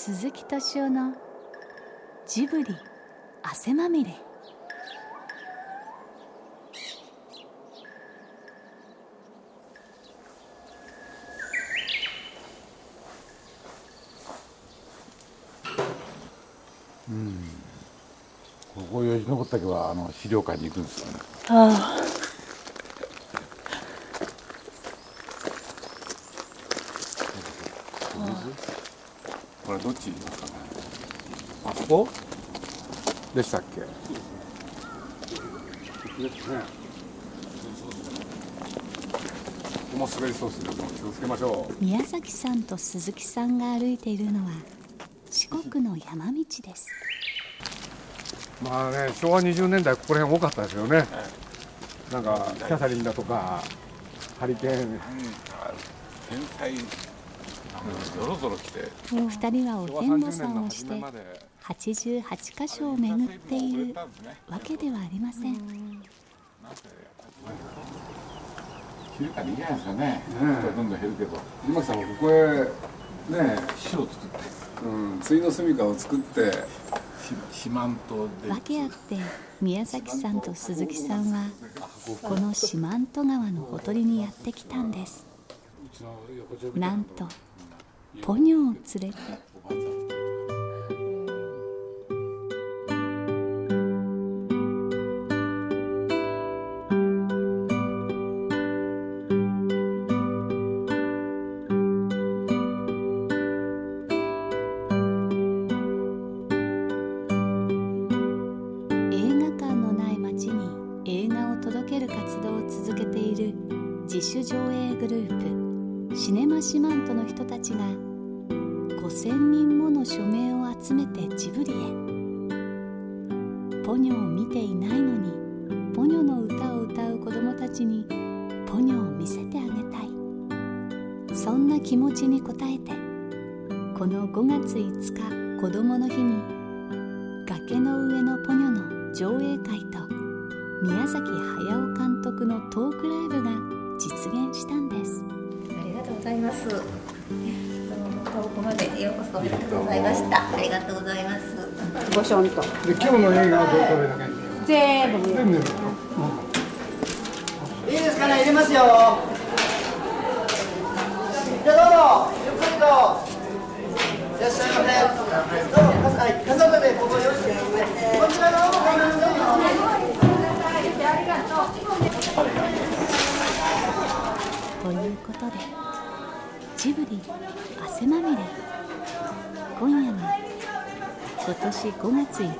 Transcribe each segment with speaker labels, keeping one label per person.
Speaker 1: 鈴木敏夫のジブリ汗まみれ。
Speaker 2: ここ吉野岳はあの資料館に行くんですよね。
Speaker 1: あ
Speaker 2: これどっちあそこ？でしたっけ？ここも滑りそうですけど気をつけましょう。
Speaker 1: 宮崎さんと鈴木さんが歩いているのは四国の山道です。
Speaker 2: まあね昭和20年代ここら辺多かったですよね、なんかキャサリンだとかハリケーン。
Speaker 3: 天才ぞろぞろ来て。
Speaker 1: 二人はお遍路
Speaker 2: 30
Speaker 1: さんをして
Speaker 2: 初めまで
Speaker 1: 88箇所を巡っているわけではありません。
Speaker 2: 昼からいいじゃないですかね、人はどん。どん。減るけど藤巻さん。もここへね
Speaker 3: 市を作って
Speaker 2: うん、ついの住みかを作って
Speaker 3: し四万十で
Speaker 1: 訳あって宮崎さん。と鈴木さん。はこの四万十川のほとりにやってきたん。ですなん。とポニョを連れて。ポニョを見ていないのにポニョの歌を歌う子どもたちにポニョを見せてあげたいそんな気持ちに応えてこの5月5日子どもの日に崖の上のポニョの上映会と宮崎駿監督のトークライブが実現したんです
Speaker 4: ありがとうございます。どうも遠くまでようこそありがとうございました。ありがとうございます。
Speaker 5: ごしょんと。
Speaker 2: で今日の映画はどうこれだけ
Speaker 5: 全部見る。
Speaker 2: 全部見る。
Speaker 6: いいですかね、入れますよ。じゃあどうぞ、ゆっくりと。い。らっしゃい。ませ。どうも、かはい、家族でここよろしく。こちらの方もごめんなさい。
Speaker 1: とい。うことでジブリ汗まみれ今夜は今年5月5日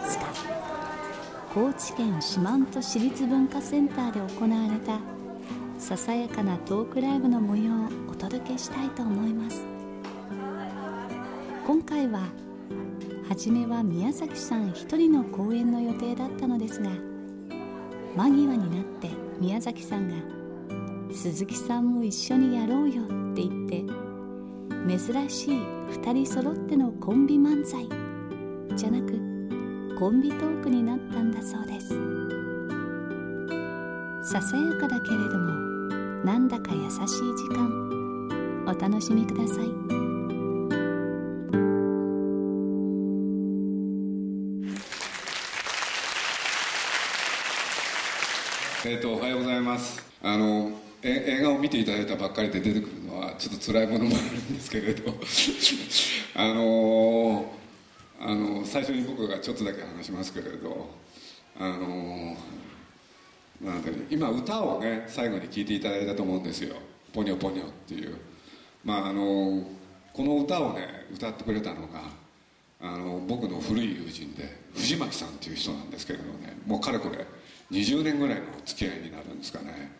Speaker 1: 高知県四万十市立文化センターで行われたささやかなトークライブの模様をお届けしたいと思います。今回は初めは宮崎さん一人の公演の予定だったのですが間際になって宮崎さんが鈴木さんも一緒にやろうよって言って珍しい2人揃ってのコンビ漫才。じゃなくコンビトークになったんだそうです。ささやかだけれどもなんだか優しい時間お楽しみください。
Speaker 7: えー、とおはようございます。あのえ映画を見ていただいたばっかりで出てくるのはちょっと辛いものもあるんですけれど。あのあの最初に僕がちょっとだけ話しますけれどあのなん今歌をね最後に聴いていただいたと思うんですよ「ポニョポニョ」っていう。まああのこの歌をね歌ってくれたのがあの僕の古い友人で藤巻さんっていう人なんですけれどね。もうかれこれ20年ぐらいの付き合いになるんですかね。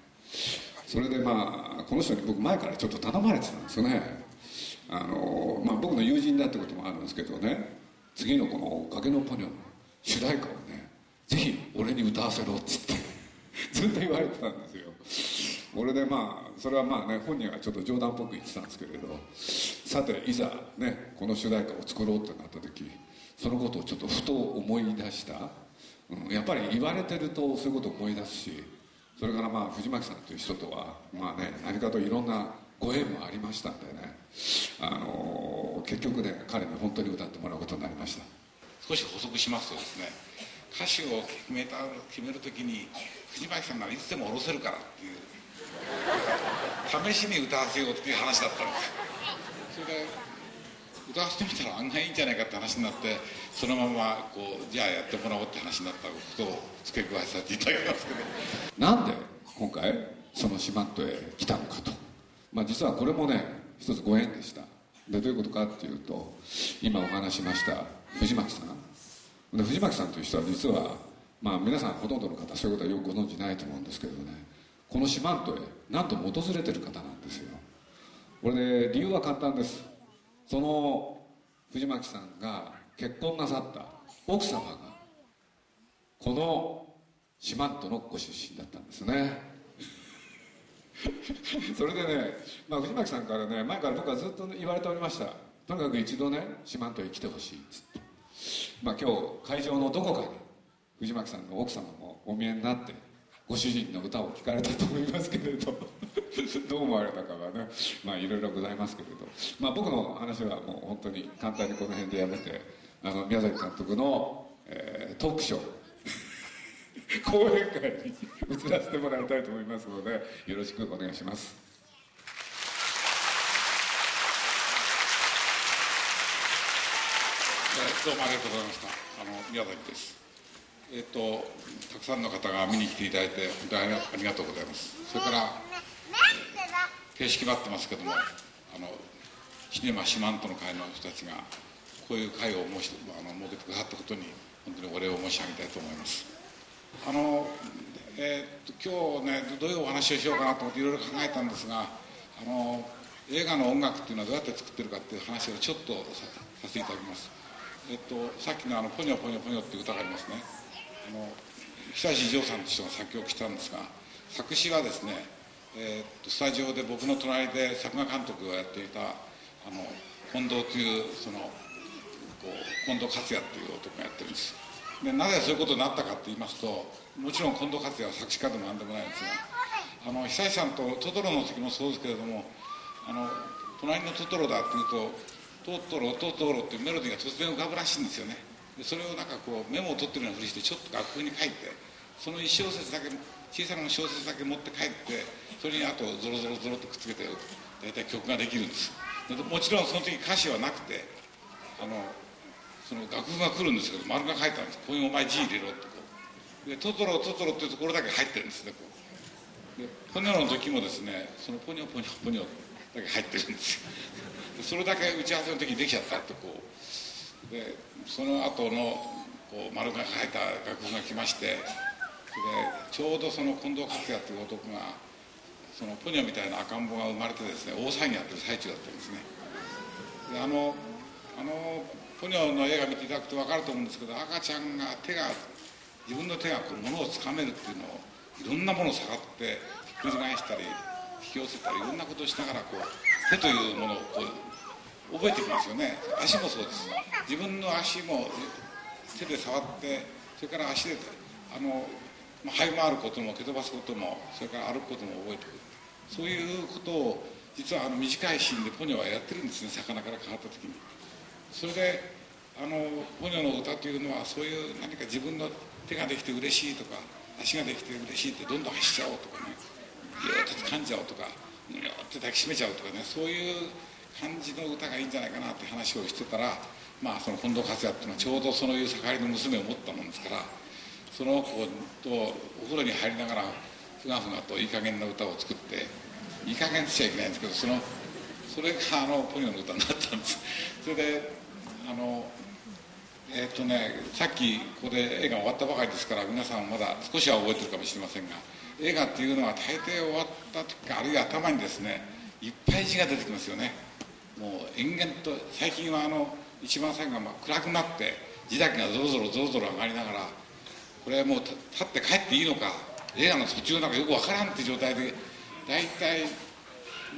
Speaker 7: それでまあこの人に僕前からちょっと頼まれてたんですよね。あの、まあ、僕の友人だってこともあるんですけどね。次のこの「崖のポニョ」の主題歌をねぜひ俺に歌わせろっつって ずっと言われてたんですよ。俺でまあそれはまあね本人はちょっと冗談っぽく言ってたんですけれどさていざねこの主題歌を作ろうってなった時そのことをちょっとふと思い出した、うん、やっぱり言われてるとそういうことを思い出すしそれからまあ藤巻さんという人とはまあね何かといろんなご縁もありましたんでね。あの結局ね彼に本当に歌ってもらうことになりました。
Speaker 3: 少し補足しますとですね歌詞を決めた決めるときに藤巻さんならいつでも下ろせるからっていう試しに歌わせようっていう話だったんです。それで歌わせてみたら案外いいんじゃないかって話になってそのままこうじゃあやってもらおうって話になったことを付け加えさせていただきますけど。
Speaker 7: なんで今回その四万十へ来たのかと、まあ、実はこれもね一つご縁でした。でどういうことかっていうと今お話しました藤巻さん。で藤巻さんという人は実は、まあ、皆さんほとんどの方そういうことはよくご存じないと思うんですけどねこの四万十へ何度も訪れてる方なんですよ。これで理由は簡単です。その藤巻さんが結婚なさった奥様がこの四万十のご出身だったんですね。それでね、まあ、藤巻さんからね前から僕はずっと言われておりました。とにかく一度ね四万十へ来てほしいっつって、まあ、今日会場のどこかに藤巻さんの奥様もお見えになってご主人の歌を聴かれたと思いますけれど。どう思われたかはねまあいろいろございますけれど、まあ、僕の話はもう本当に簡単にこの辺でやめてあの宮崎監督の、えー、トークショー講演会に移らせてもらいたいと思いますのでよろしくお願いします。
Speaker 3: どうもありがとうございました。あの宮崎です。えっ、とたくさんの方が見に来ていただいて本当にありがとうございます。それから形式待ってますけどもあのシネマ四万十の会の人たちがこういう会を申しあの設けてくださったことに本当にお礼を申し上げたいと思います。あの、えー、今日ねどういうお話をしようかなと思っていろいろ考えたんですがあの映画の音楽っていうのはどうやって作ってるかっていう話をちょっとさせていただきます、えっと、さっきのあの「ポニョポニョポニョ」っていう歌がありますね。あの久石譲さんという人が作曲したんですが作詞はですね、え、っとスタジオで僕の隣で作画監督をやっていたあの近藤というそのこう近藤克也っていう男がやってるんです。でなぜそういうことになったかって言いますともちろん近藤克也は作詞家でも何でもないんですがあの久石さんとトトロの時もそうですけれどもあの隣のトトロだっていうとトトロトトロっていうメロディーが突然浮かぶらしいんですよね。でそれをなんかこうメモを取ってるようなふりしてちょっと楽譜に書いてその1小節だけ小さな小説だけ持って帰ってそれにあとゾロゾロゾロとくっつけて大体曲ができるんです。もちろんその時歌詞はなくてあのその楽譜が来るんですけど丸が書いたんです。ここにお前字入れろってこう。でトトロトトロっていうところだけ入ってるんですねこう。でポニョの時もですねそのポニョポニョポニョだけ入ってるんですよ。それだけ打ち合わせの時にできちゃったってこう。でその後のこう丸が書いた楽譜が来ましてでちょうどその近藤克也っていう男がそのポニョみたいな赤ん坊が生まれてですね大騒ぎやってる最中だったんですね。であのあのポニョの映画見ていただくと分かると思うんですけど赤ちゃんが手が自分の手がこう物をつかめるっていうのをいろんなものを触ってひっくり返したり引き寄せたりいろんなことをしながらこう手というものをこう覚えていきますよね。足もそうです。自分の足も手で触ってそれから足であの這い回ることも蹴飛ばすこともそれから歩くことも覚えてく。るそういうことを実はあの短いシーンでポニョはやってるんですね。魚から変わった時に。それであのポニョの歌というのはそういう何か自分の手ができて嬉しいとか足ができて嬉しいってどんどん走っちゃおうとかねギューッと噛んじゃおうとかギューッと抱きしめちゃおうとかねそういう感じの歌がいいんじゃないかなって話をしてたらまあその近藤克也っていうのはちょうどそういう盛りの娘を持ったもんですからその子とお風呂に入りながらふがふがといい加減な歌を作っていい加減ってちゃいけないんですけどそのそれがあのポニョの歌になったんです。それであのえっ、ー、とねさっきここで映画終わったばかりですから皆さんまだ少しは覚えてるかもしれませんが映画っていうのは大抵終わった時かあるいは頭にですねいっぱい字が出てきますよね。もう延々と最近はあの一番最後がま暗くなって字だけがぞろぞろぞろぞろ上がりながらこれもう立って帰っていいのか映画の途中なんかよくわからんって状態で大体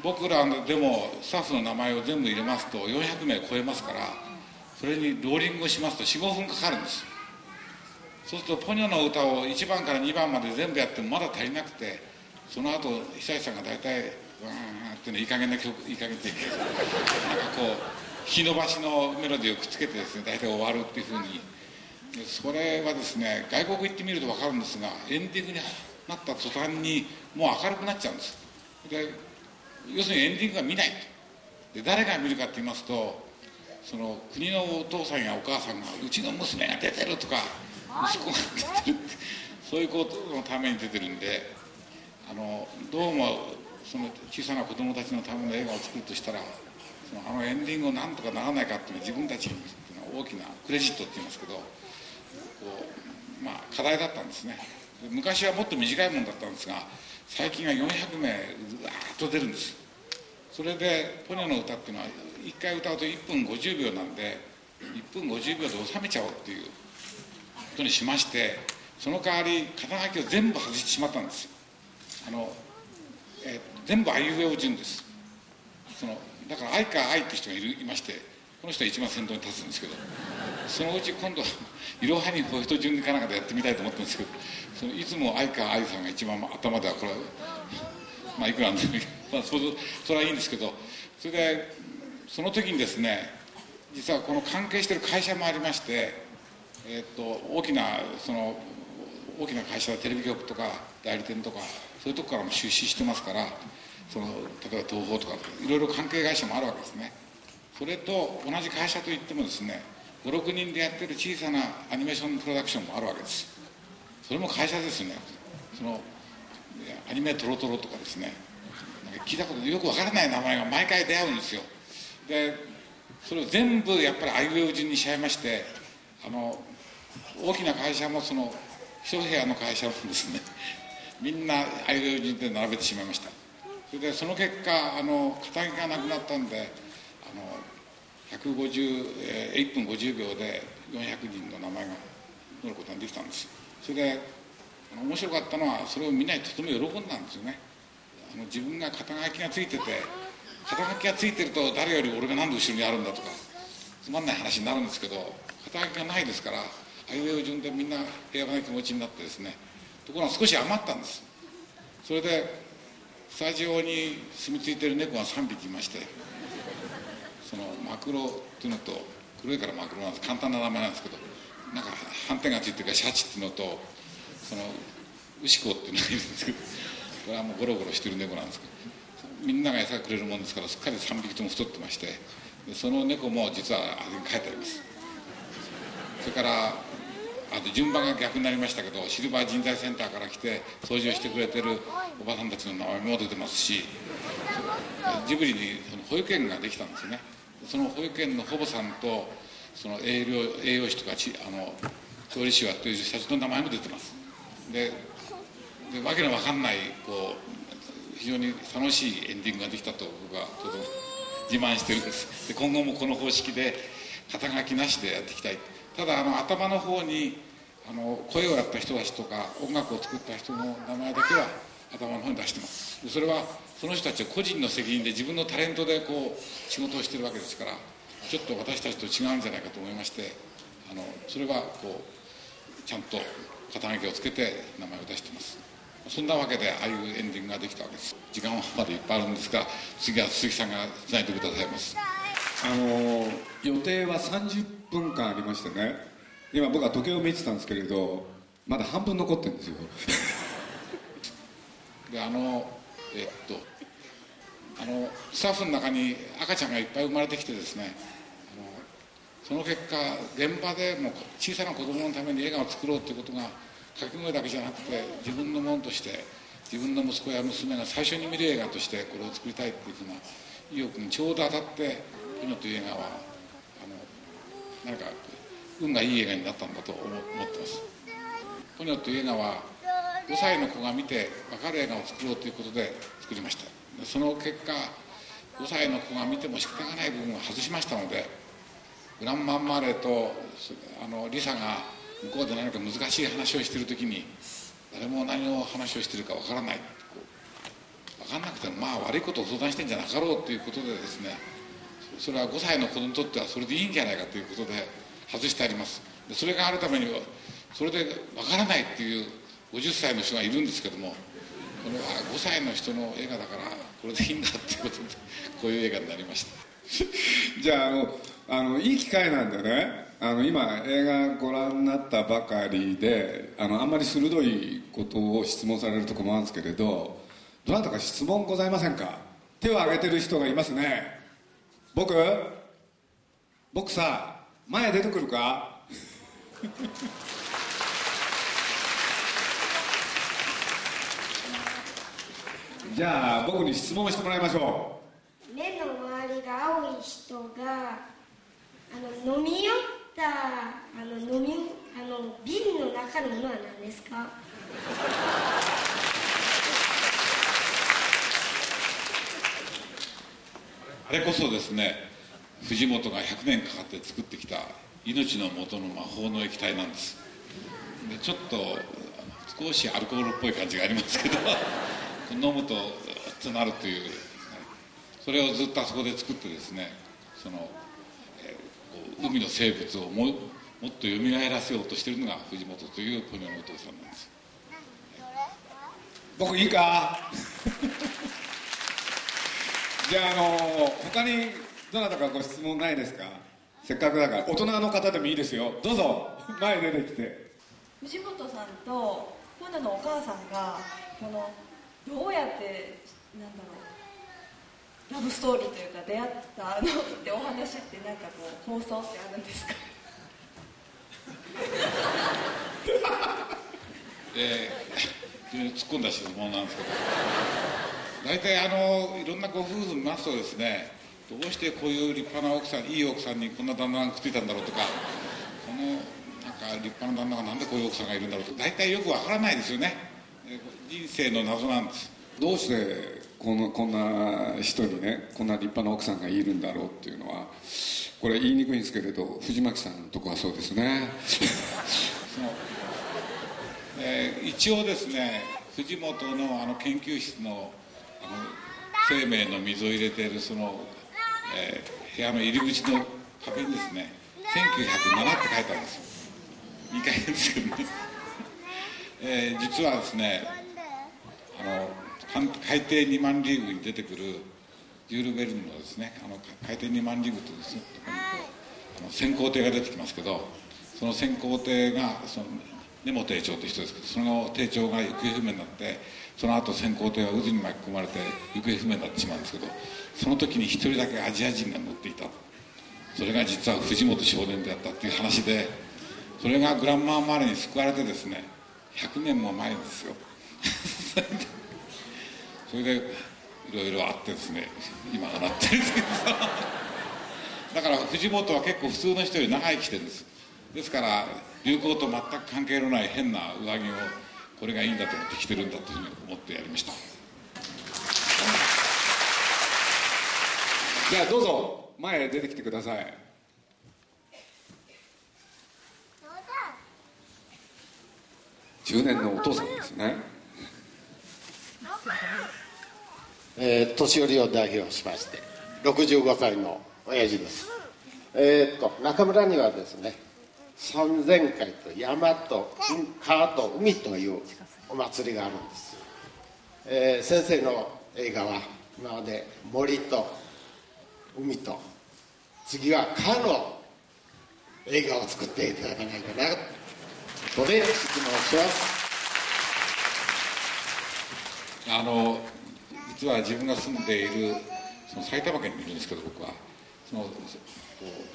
Speaker 3: 僕らでもスタッフの名前を全部入れますと400名超えますからそれにローリングしますと45分かかるんです。そうするとポニョの歌を1番から2番まで全部やってもまだ足りなくてその後久石さんが大体わーってねいい加減な曲いい加減ってなんかこう引き伸ばしのメロディーをくっつけてですね大体終わるっていうふうに。それはですね外国行ってみると分かるんですがエンディングになった途端にもう明るくなっちゃうんです。で要するにエンディングが見ないで誰が見るかって言いますとその国のお父さんやお母さんがうちの娘が出てるとか息子が出てるってそういうことのために出てるんであのどうもその小さな子供たちのための映画を作るとしたらそのあのエンディングをなんとかならないかっていうのは自分たちに大きなクレジットって言いますけどこう、まあ、課題だったんですね。昔はもっと短いもんだったんですが最近は400名うわーっと出るんです。それでポニョの歌っていうのは1回歌うと1分50秒なんで1分50秒で収めちゃおうっていうことにしましてその代わり肩書きを全部外してしまったんですあの、え全部あいうえお順です。そのだから愛か愛って人がいるいましてこの人は一番先頭に立つんですけど。そのうち今度いろはにホイット順かなんかでやってみたいと思ってるんですけどそのいつも愛か愛さんが一番頭ではこれまあいくらなんでもいい、まあ、それそれはいいんですけどそれでその時にですね実はこの関係してる会社もありまして、えー、っと大きなその大きな会社テレビ局とか代理店とかそういうとこからも出資してますからその例えば東宝とかいろいろ関係会社もあるわけですね。それと同じ会社といってもですね56人でやってる小さなアニメーションプロダクションもあるわけです。それも会社ですね。そのアニメトロトロとかですね。聞いたことよくわからない名前が毎回出会うんですよ。でそれを全部やっぱりあいうえお順にしちゃいましてあの大きな会社もその一部屋の会社もですね。みんなあいうえお順で並べてしまいました。それでその結果あの肩書がなくなったんで150、え、1分50秒で400人の名前が載ることができたんです。それで面白かったのはそれをみんなにとても喜んだんですよね。あの自分が肩書きがついてて肩書きがついてると誰より俺が何で後ろにあるんだとかつまんない話になるんですけど肩書きがないですからあいう順でみんな平和な気持ちになってですねところが少し余ったんです。それでスタジオに住み着いてる猫が3匹いましてクロっていうのと黒いからマクロなんです簡単な名前なんですけどなんか斑点がついてるからシャチっていうのとそのウシコっていうのがいるんですけどこれはもうゴロゴロしてる猫なんですけどみんなが餌くれるもんですからすっかり3匹とも太ってましてでその猫も実はあれに書いてありますそれからあと順番が逆になりましたけどシルバー人材センターから来て掃除をしてくれてるおばさんたちの名前も出てますしジブリにその保育園ができたんですよね。その保育園の保母さんとその栄養栄養士とかあの調理師はという人たちの名前も出てます。ででわけのわかんないこう非常に楽しいエンディングができたと僕はとても自慢してるんです。で今後もこの方式で肩書きなしでやっていきたい。ただあの頭の方にあの声をやった人たちとか音楽を作った人の名前だけは頭の方に出してます。それはその人たちは個人の責任で自分のタレントでこう仕事をしてるわけですからちょっと私たちと違うんじゃないかと思いましてあのそれはこうちゃんと肩書きをつけて名前を出してます。そんなわけでああいうエンディングができたわけです。時間はまだいっぱいあるんですが次は鈴木さんがつないでくださいます。
Speaker 7: あの予定は30分間ありましてね。今僕は時計を見てたんですけれどまだ半分残ってるんですよ。
Speaker 3: であのえっとあのスタッフの中に赤ちゃんがいっぱい生まれてきてですねあのその結果現場でも小さな子供のために映画を作ろうということが掛け声だけじゃなくて自分のものとして自分の息子や娘が最初に見る映画としてこれを作りたいっていうふうな意欲にちょうど当たって「ピノ」という映画はあのなんか運がいい映画になったんだと思ってます。ポニョという映画は5歳の子が見て分かる映画を作ろうということで作りました。その結果5歳の子が見ても仕方がない部分を外しましたのでグランマンマーレとあのリサが向こうで何か難しい話をしてる時に誰も何を話をしてるか分からない。分かんなくてもまあ悪いことを相談してんじゃなかろうということでですねそれは5歳の子にとってはそれでいいんじゃないかということで外してあります。それがあるためにそれで分からないっていう50歳の人がいるんですけどもこれは5歳の人の映画だからこれでいいんだっていうことでこういう映画になりました。
Speaker 7: じゃああのあのいい機会なんでねあの今映画ご覧になったばかりであのあんまり鋭いことを質問されると困るんですけれどどなたか質問ございませんか？手を挙げてる人がいますね。僕？僕さ前出てくるか？じゃあ僕に質問してもらいましょ
Speaker 5: 目の周りが青い人があの飲み寄ったあの飲みあの瓶の中のものは何ですか？
Speaker 3: あれこそですね藤本が100年かかって作ってきた命の元の魔法の液体なんです。でちょっと少しアルコールっぽい感じがありますけど飲むととなるというそれをずっとあそこで作ってですねその、えー、海の生物をももっと蘇らせようとしているのが藤本というポニョのお父さんなんです。
Speaker 7: 僕いいか？じゃああの他にどなたかご質問ないですか？せっかくだから。大人の方でもいいですよ。どうぞ。前出てきて。
Speaker 8: 藤本さんとポニョのお母さんがこのどうやってなんだろうラブストーリーというか出会ったのってお話ってなんかこう放送ってあるんですか？
Speaker 3: えー、非常に突っ込んだ質問なんですけど。大体あのいろんなご夫婦見ますとですねどうしてこういう立派な奥さんいい奥さんにこんな旦那がくっついたんだろうとかこのなんか立派な旦那がなんでこういう奥さんがいるんだろうと大体よくわからないですよね。人生の謎なんです。
Speaker 7: どうしてこのこんな人にねこんな立派な奥さんがいるんだろうっていうのはこれ言いにくいんですけれど藤巻さんのとこはそうですね、
Speaker 3: えー、一応ですね藤本のあの研究室のあの生命の水を入れているその、えー、部屋の入り口の壁にですね1907って書いてあるんですよ。2回ですけどね、えー、実はですねあの海底2万リーグに出てくるジュール・ベルヌのですねあの海底2万リーグとですねここにこうあの先行艇が出てきますけどその先行艇がその根本艇長という人ですけどその艇長が行方不明になってその後先行艇は渦に巻き込まれて行方不明になってしまうんですけどその時に一人だけアジア人が乗っていた。それが実は藤本少年であったっていう話でそれがグランマーマーレに救われてですね100年も前ですよ。それでいろいろあってですね今がなってるんですけど。だから藤本は結構普通の人より長生きしてるんです。ですから流行と全く関係のない変な上着をこれがいいんだと思って着てるんだというふうに思ってやりました。
Speaker 7: じゃあどうぞ前へ出てきてください。10年のお父さんですね。
Speaker 9: えー、年寄りを代表しまして65歳の親父です。えー、っと中村にはですね三千会と山と川と海というお祭りがあるんです、えー、先生の映画は今まで森と海と次は川の映画を作っていただかないかな。とで質問します
Speaker 3: あの実は自分が住んでいるその埼玉県にいるんですけど僕は。その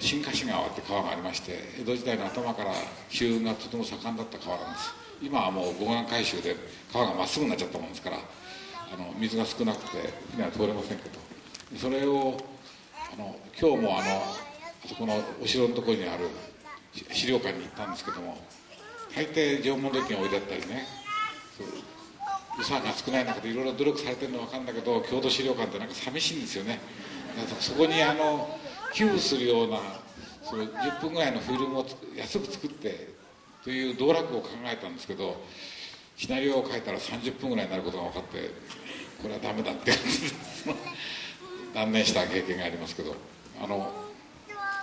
Speaker 3: 新河川って川がありまして江戸時代の頭から舟運がとても盛んだった川なんです。今はもう護岸改修で川がまっすぐになっちゃったもんですからあの水が少なくて船は通れませんけど。それをあの今日もあのあそこのお城のところにある資料館に行ったんですけども大抵縄文土器が置いてあったりね。予算が少ない中でいろいろ努力されてるのは分かるんだけど郷土資料館ってなんか寂しいんですよね。そこにあの寄付するようなその10分ぐらいのフィルムを安く作ってという道楽を考えたんですけどシナリオを書いたら30分ぐらいになることが分かってこれはダメだって断念した経験がありますけどあの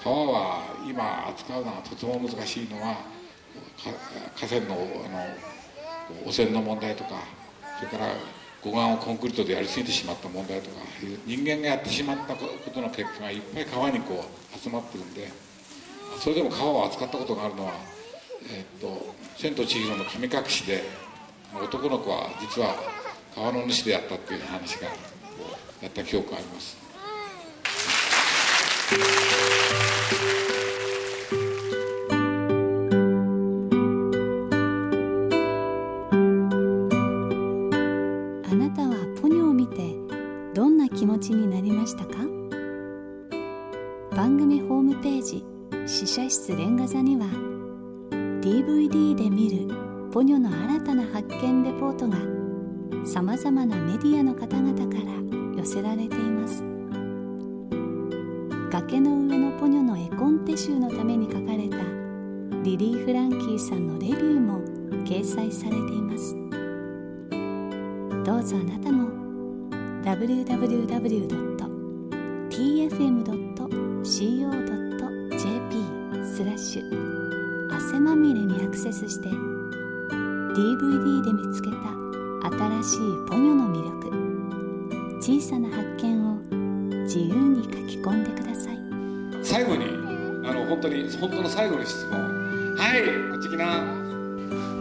Speaker 3: 川は今扱うのはとても難しいのは河川のあの汚染の問題とかそれから護岸をコンクリートでやりすぎてしまった問題とか人間がやってしまったことの結果がいっぱい川にこう集まってるんでそれでも川を扱ったことがあるのは「えー、っと千と千尋の神隠しで」男の子は実は川の主であったっていう話がやった記憶があります。
Speaker 1: ポニョの新たな発見レポートがさまざまなメディアの方々から寄せられています。崖の上のポニョの絵コンテ集のために書かれたリリー・フランキーさんのレビューも掲載されています。どうぞあなたも www.tfm.co.jp スラッシュ汗まみれにアクセスして DVD で見つけた新しいポニョの魅力。小さな発見を自由に書き込んでください。
Speaker 7: 最後にあの本当に本当の最後の質問。はいこっち来な。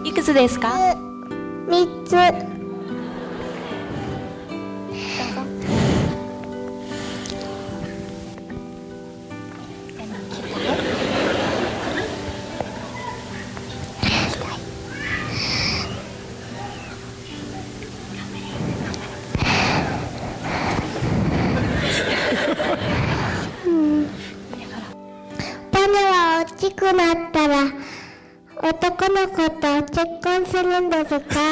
Speaker 7: い
Speaker 1: くつですか
Speaker 5: ？3つくなったら男の子と結婚するんですか。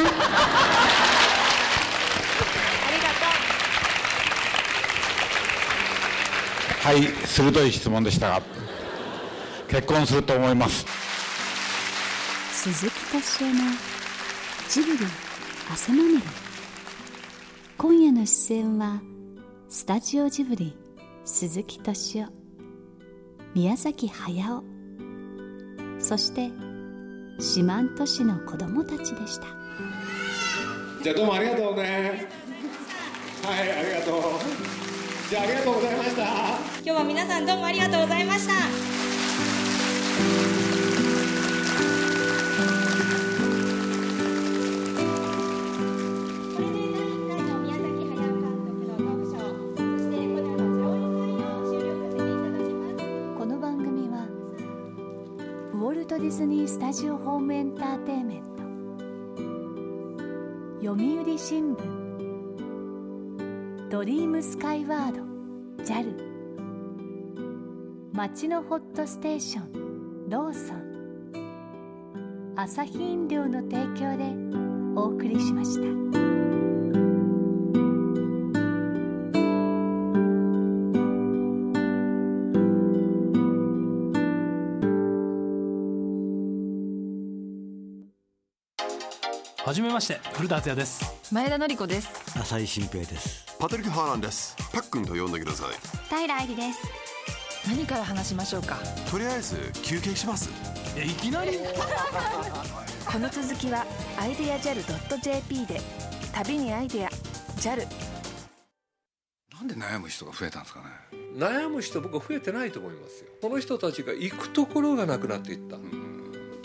Speaker 3: はい鋭い質問でしたが結婚すると思います。
Speaker 1: 鈴木敏夫のジブリ汗まみれ。今夜の出演はスタジオジブリ鈴木敏夫。宮崎駿そして四万十市の子供たちでした。
Speaker 7: じゃあどうもありがとうね。はいありがとう。じゃあありがとうございました。
Speaker 10: 今日は皆さんどうもありがとうございました
Speaker 1: ラ・ジオ・ホーム・エンターテインメント。読売新聞。ドリームスカイワード。JAL 町のホットステーション。ローソン。朝日飲料の提供でお送りしました。
Speaker 11: はじめまして古田敦也です。
Speaker 12: 前田典子です。
Speaker 13: 浅井新平です。
Speaker 14: パトリック・ハーランです。パックンと呼んでください。
Speaker 12: 平愛理です。何から話しましょうか？
Speaker 14: とりあえず休憩します。
Speaker 11: えいきなり。
Speaker 12: この続きはアイデア JAL.jp で旅にアイデア JAL
Speaker 3: なんで悩む人が増えたんですかね。
Speaker 15: 悩む人僕は増えてないと思いますよ。この人たちが行くところがなくなっていった、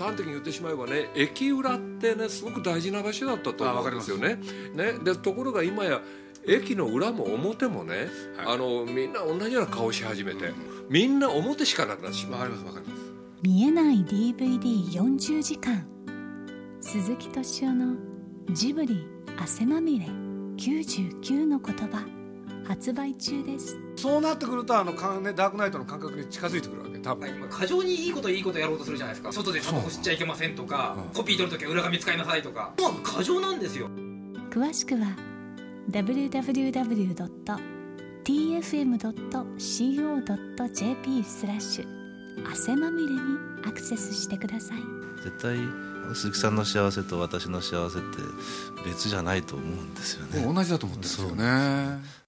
Speaker 15: 端的に言ってしまえばね駅裏ってねすごく大事な場所だったと思うんですよね。ね。でところが今や駅の裏も表もね、あのみんな同じような顔し始めて、みんな表しかなくなってしまう。わかりますわかります。
Speaker 1: 見えない DVD40 時間鈴木敏夫のジブリ汗まみれ99の言葉発売中です。
Speaker 2: そうなってくるとあのか、ね、ダークナイトの感覚に近づいてくるわけ多分、
Speaker 16: 過剰にいいこといいことやろうとするじゃないですか。外でタバコ吸っちゃいけませんとか、コピー取るときは裏紙使いなさいとか。もう過剰なんですよ。
Speaker 1: 詳しくは www.tfm.co.jp スラッシュ。汗まみれにアクセスしてください。
Speaker 17: 絶対鈴木さんの幸せと私の幸せって別じゃないと思うんですよね。
Speaker 3: 同じだと思ってるんですよね